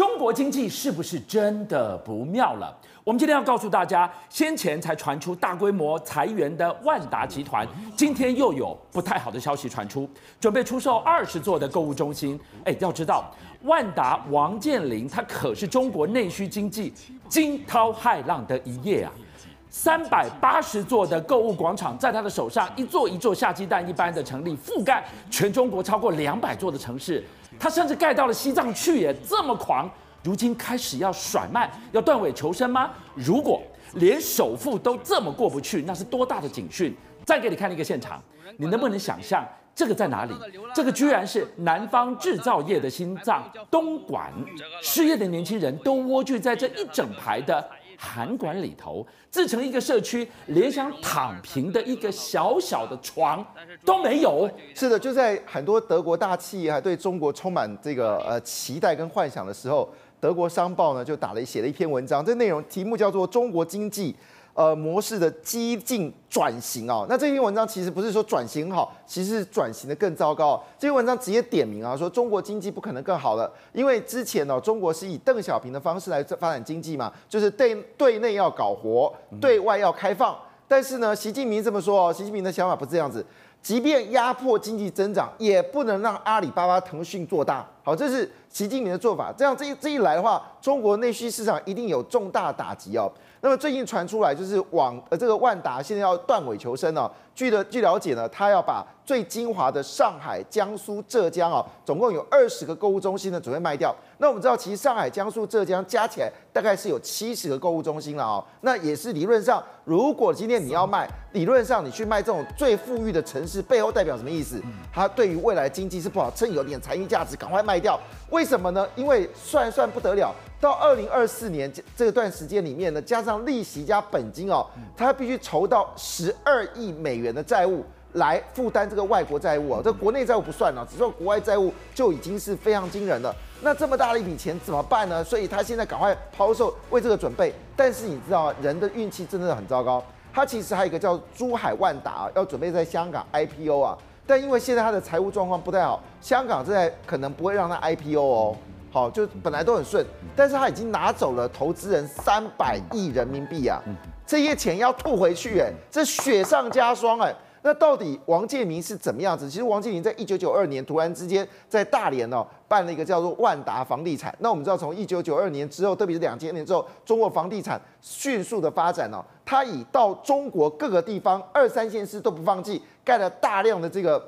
中国经济是不是真的不妙了？我们今天要告诉大家，先前才传出大规模裁员的万达集团，今天又有不太好的消息传出，准备出售二十座的购物中心。哎，要知道，万达王健林他可是中国内需经济惊涛骇浪的一夜啊！三百八十座的购物广场在他的手上，一座一座下鸡蛋一般的成立，覆盖全中国超过两百座的城市。他甚至盖到了西藏去耶，这么狂！如今开始要甩卖，要断尾求生吗？如果连首富都这么过不去，那是多大的警讯？再给你看一个现场，你能不能想象这个在哪里？这个居然是南方制造业的心脏——东莞，失业的年轻人都蜗居在这一整排的。函馆里头自成一个社区，连想躺平的一个小小的床都没有。是的，就在很多德国大企业还对中国充满这个呃期待跟幻想的时候，德国商报呢就打了写了一篇文章，这内容题目叫做《中国经济》。呃，模式的激进转型啊，那这篇文章其实不是说转型好，其实是转型的更糟糕。这篇文章直接点名啊，说中国经济不可能更好了，因为之前呢，中国是以邓小平的方式来发展经济嘛，就是对对内要搞活，对外要开放。但是呢，习近平这么说哦，习近平的想法不是这样子，即便压迫经济增长，也不能让阿里巴巴、腾讯做大。好，这是习近平的做法。这样这一这一来的话，中国内需市场一定有重大打击哦。那么最近传出来就是网呃这个万达现在要断尾求生哦。据的据了解呢，他要把最精华的上海、江苏、浙江啊，总共有二十个购物中心呢准备卖掉。那我们知道，其实上海、江苏、浙江加起来大概是有七十个购物中心了哦。那也是理论上，如果今天你要卖，理论上你去卖这种最富裕的城市，背后代表什么意思？它对于未来经济是不好，趁有点财运价值赶快卖掉。为什么呢？因为算算不得了。到二零二四年这这段时间里面呢，加上利息加本金哦，他必须筹到十二亿美元的债务来负担这个外国债务啊。这国内债务不算了，只说国外债务就已经是非常惊人了。那这么大的一笔钱怎么办呢？所以他现在赶快抛售，为这个准备。但是你知道，人的运气真的很糟糕。他其实还有一个叫珠海万达，要准备在香港 IPO 啊。但因为现在他的财务状况不太好，香港现在可能不会让他 IPO 哦。好，就本来都很顺，但是他已经拿走了投资人三百亿人民币啊，这些钱要吐回去，哎，这雪上加霜，哎，那到底王健林是怎么样子？其实王健林在一九九二年突然之间在大连哦办了一个叫做万达房地产。那我们知道，从一九九二年之后，特别是两千年之后，中国房地产迅速的发展哦，他以到中国各个地方二三线市都不放弃，盖了大量的这个。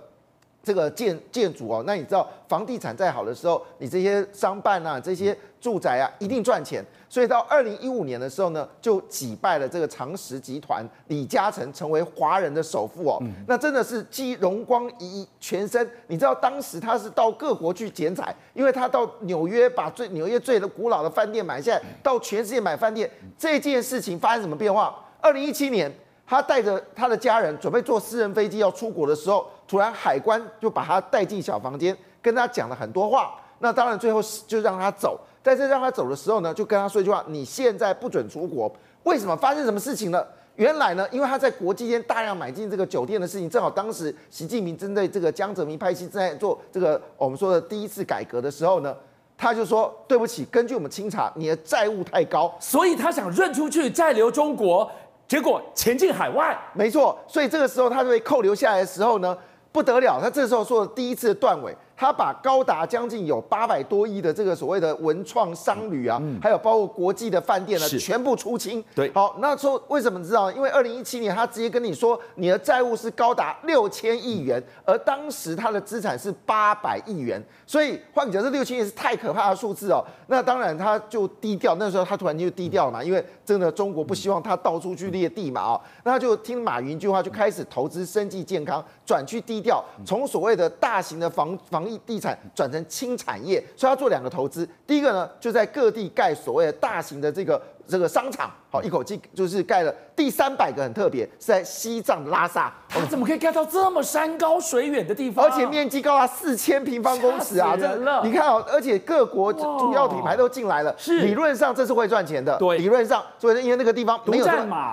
这个建建筑哦，那你知道房地产再好的时候，你这些商办啊，这些住宅啊，一定赚钱。所以到二零一五年的时候呢，就击败了这个长实集团，李嘉诚成为华人的首富哦。那真的是既荣光一全身。你知道当时他是到各国去剪彩，因为他到纽约把最纽约最的古老的饭店买下来，到全世界买饭店。这件事情发生什么变化？二零一七年，他带着他的家人准备坐私人飞机要出国的时候。突然，海关就把他带进小房间，跟他讲了很多话。那当然，最后就让他走。在这让他走的时候呢，就跟他说一句话：“你现在不准出国。”为什么？发生什么事情了？原来呢，因为他在国际间大量买进这个酒店的事情，正好当时习近平针对这个江泽民派系正在做这个我们说的第一次改革的时候呢，他就说：“对不起，根据我们清查，你的债务太高，所以他想润出去，再留中国。结果钱进海外，没错。所以这个时候他就被扣留下来的时候呢。”不得了，他这时候说的第一次断尾。他把高达将近有八百多亿的这个所谓的文创商旅啊，还有包括国际的饭店呢，全部出清。对，好，那说为什么知道？因为二零一七年他直接跟你说，你的债务是高达六千亿元，而当时他的资产是八百亿元，所以换句话说，这六千亿是太可怕的数字哦。那当然他就低调，那时候他突然就低调了嘛，因为真的中国不希望他到处去列地嘛啊，那他就听马云一句话，就开始投资生计健康，转去低调，从所谓的大型的防防疫。地产转成轻产业，所以他做两个投资。第一个呢，就在各地盖所谓的大型的这个这个商场，好，一口气就是盖了第三百个，很特别，是在西藏拉萨。他怎么可以盖到这么山高水远的地方？而且面积高达四千平方公尺啊！这你看哦，而且各国主要品牌都进来了，是理论上这是会赚钱的。对，理论上，所以因为那个地方没有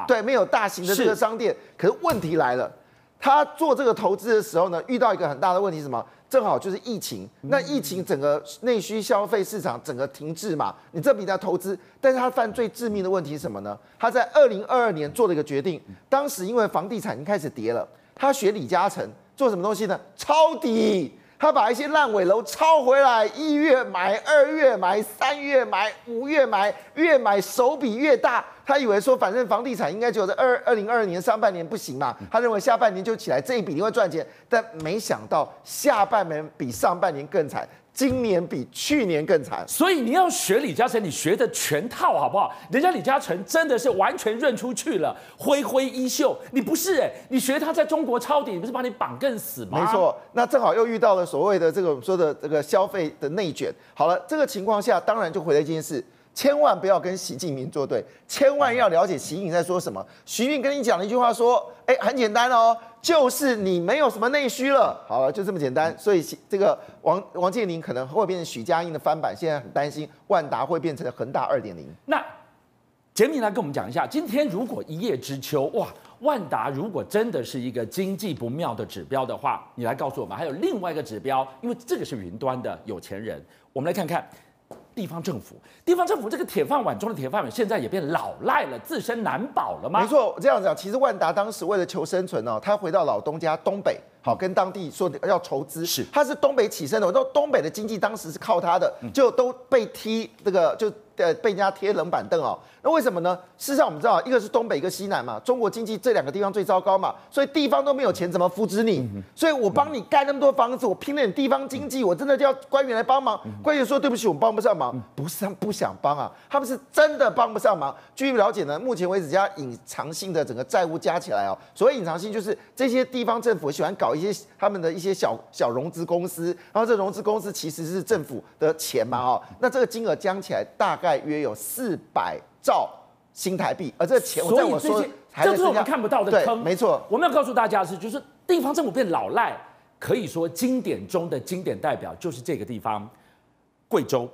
对，没有大型的这个商店。可是问题来了，他做这个投资的时候呢，遇到一个很大的问题是什么？正好就是疫情，那疫情整个内需消费市场整个停滞嘛，你这笔在投资，但是他犯最致命的问题是什么呢？他在二零二二年做了一个决定，当时因为房地产已经开始跌了，他学李嘉诚做什么东西呢？抄底。他把一些烂尾楼抄回来，一月买，二月买，三月买，五月买，越买手笔越大。他以为说，反正房地产应该就在二二零二二年上半年不行嘛，他认为下半年就起来，这一笔一定会赚钱。但没想到下半年比上半年更惨。今年比去年更惨，所以你要学李嘉诚，你学的全套好不好？人家李嘉诚真的是完全认出去了，挥挥衣袖。你不是哎、欸，你学他在中国抄底，你不是把你绑更死吗？没错，那正好又遇到了所谓的这个我们说的这个消费的内卷。好了，这个情况下，当然就回来一件事。千万不要跟习近平作对，千万要了解习近平在说什么。习近平跟你讲了一句话，说：“哎，很简单哦，就是你没有什么内需了。”好了，就这么简单。所以这个王王健林可能会变成许家印的翻版，现在很担心万达会变成恒大二点零。那杰米来跟我们讲一下，今天如果一叶知秋，哇，万达如果真的是一个经济不妙的指标的话，你来告诉我们，还有另外一个指标，因为这个是云端的有钱人，我们来看看。地方政府，地方政府这个铁饭碗中的铁饭碗，现在也变老赖了，自身难保了吗？没错，这样讲，其实万达当时为了求生存呢，他回到老东家东北，好跟当地说要筹资，是，他是东北起身的，我说东北的经济当时是靠他的，就都被踢这个就。呃，被人家贴冷板凳哦，那为什么呢？事实上，我们知道，一个是东北，一个西南嘛。中国经济这两个地方最糟糕嘛，所以地方都没有钱，怎么扶持你？所以我帮你盖那么多房子，我拼了你地方经济，我真的叫官员来帮忙。官员说对不起，我们帮不上忙，不是他们不想帮啊，他们是真的帮不上忙。据了解呢，目前为止，加隐藏性的整个债务加起来哦，所谓隐藏性就是这些地方政府喜欢搞一些他们的一些小小融资公司，然后这融资公司其实是政府的钱嘛哦，那这个金额加起来大概。大约有四百兆新台币，而这个钱我在我说，这是我们看不到的坑。没错，我们要告诉大家的是，就是地方政府变老赖，可以说经典中的经典代表就是这个地方——贵州。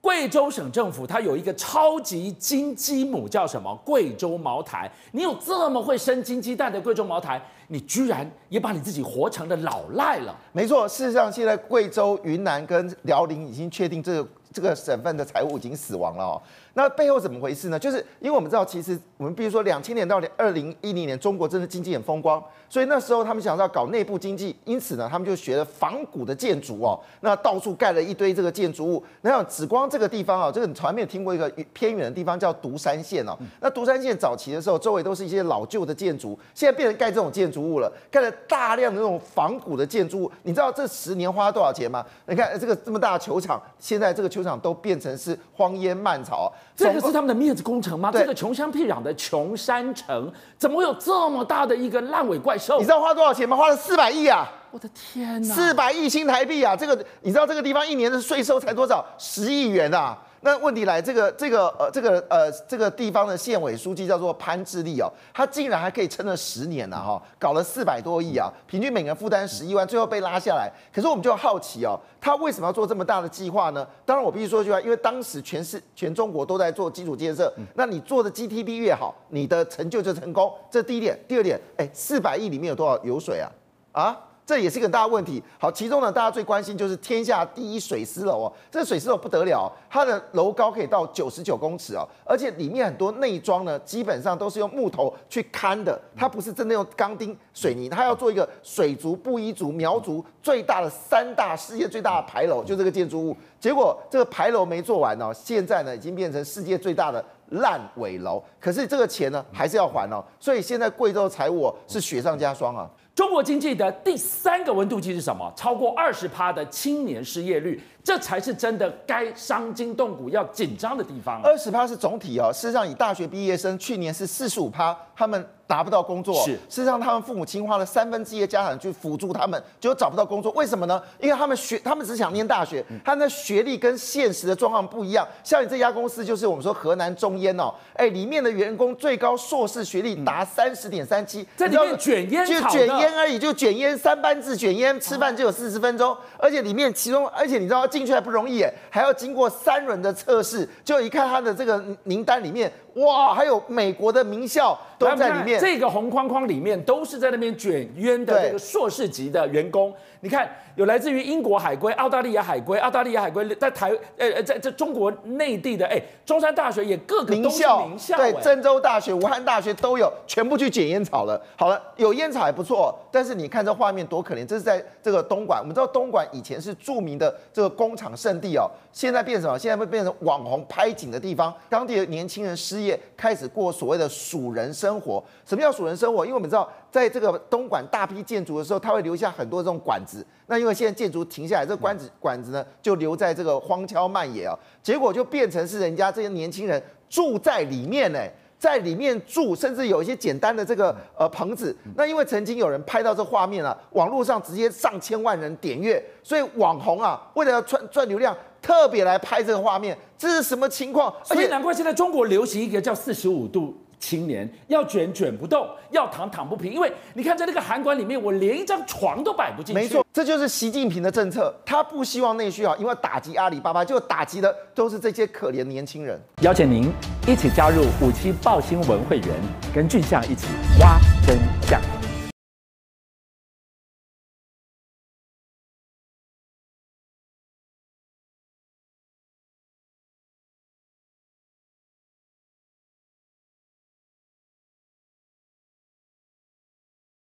贵州省政府它有一个超级金鸡母，叫什么？贵州茅台。你有这么会生金鸡蛋的贵州茅台，你居然也把你自己活成了老赖了。没错，事实上现在贵州、云南跟辽宁已经确定这个。这个省份的财务已经死亡了哦，那背后怎么回事呢？就是因为我们知道，其实我们比如说两千年到二零一零年，中国真的经济很风光，所以那时候他们想要搞内部经济，因此呢，他们就学了仿古的建筑哦，那到处盖了一堆这个建筑物。那像紫光这个地方啊，这个你从来没有听过一个偏远的地方叫独山县哦。那独山县早期的时候，周围都是一些老旧的建筑，现在变成盖这种建筑物了，盖了大量的那种仿古的建筑物。你知道这十年花了多少钱吗？你看这个这么大的球场，现在这个球。球场都变成是荒烟蔓草，这个是他们的面子工程吗？这个穷乡僻壤的穷山城，怎么会有这么大的一个烂尾怪兽？你知道花多少钱吗？花了四百亿啊！我的天哪，四百亿新台币啊！这个你知道这个地方一年的税收才多少？十亿元啊！那问题来，这个这个呃这个呃这个地方的县委书记叫做潘志立哦，他竟然还可以撑了十年了哈，搞了四百多亿啊，平均每个人负担十一万，最后被拉下来。可是我们就好奇哦，他为什么要做这么大的计划呢？当然我必须说一句话，因为当时全市全中国都在做基础建设，那你做的 GDP 越好，你的成就就成功。这第一点，第二点，哎，四百亿里面有多少油水啊？啊？这也是一个大问题。好，其中呢，大家最关心就是天下第一水师楼哦，这水师楼不得了，它的楼高可以到九十九公尺哦，而且里面很多内装呢，基本上都是用木头去看的，它不是真的用钢钉水泥，它要做一个水族、布依族、苗族最大的三大世界最大的牌楼，就这个建筑物。结果这个牌楼没做完哦，现在呢已经变成世界最大的烂尾楼，可是这个钱呢还是要还哦，所以现在贵州财务是雪上加霜啊。中国经济的第三个温度计是什么？超过二十趴的青年失业率，这才是真的该伤筋动骨要紧张的地方。二十趴是总体哦，事实上以大学毕业生去年是四十五趴，他们。达不到工作，是事实上，他们父母亲花了三分之一的家产去辅助他们，结果找不到工作。为什么呢？因为他们学，他们只想念大学，他们的学历跟现实的状况不一样。像你这家公司，就是我们说河南中烟哦，哎，里面的员工最高硕士学历达三十点三七，在里面卷烟，就卷烟而已，就卷烟三班制卷烟，吃饭就有四十分钟，而且里面其中，而且你知道进进去还不容易，还要经过三轮的测试，就一看他的这个名单里面，哇，还有美国的名校都在里面。这个红框框里面都是在那边卷烟的这个硕士级的员工。你看，有来自于英国海归、澳大利亚海归、澳大利亚海归在台呃呃在在中国内地的哎，中山大学也各个名校名校，对，郑州大学、武汉大学都有，全部去捡烟草了。好了，有烟草还不错，但是你看这画面多可怜，这是在这个东莞。我们知道东莞以前是著名的这个工厂圣地哦，现在变成什么？现在会变成网红拍景的地方，当地的年轻人失业，开始过所谓的鼠人生活。什么叫鼠人生活？因为我们知道。在这个东莞大批建筑的时候，它会留下很多这种管子。那因为现在建筑停下来，这个管子管子呢就留在这个荒郊漫野啊，结果就变成是人家这些年轻人住在里面呢，在里面住，甚至有一些简单的这个呃棚子。那因为曾经有人拍到这画面啊，网络上直接上千万人点阅，所以网红啊为了要赚赚流量，特别来拍这个画面，这是什么情况？所以难怪现在中国流行一个叫四十五度。青年要卷卷不动，要躺躺不平，因为你看在那个函馆里面，我连一张床都摆不进去。没错，这就是习近平的政策，他不希望内需啊，因为打击阿里巴巴，就打击的都是这些可怜年轻人。邀请您一起加入五七爆新闻会员，跟俊相一起挖真相。